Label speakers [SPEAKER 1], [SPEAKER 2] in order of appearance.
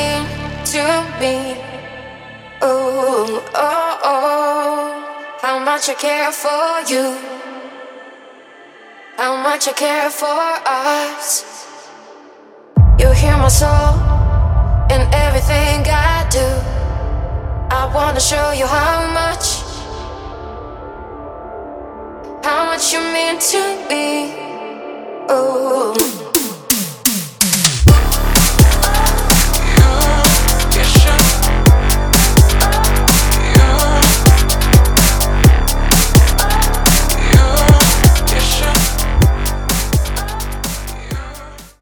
[SPEAKER 1] mean to me. Oh, oh, oh, how much I care for you. How much I care for us. You hear my soul in everything I do. I wanna show you how much, how much you mean to me.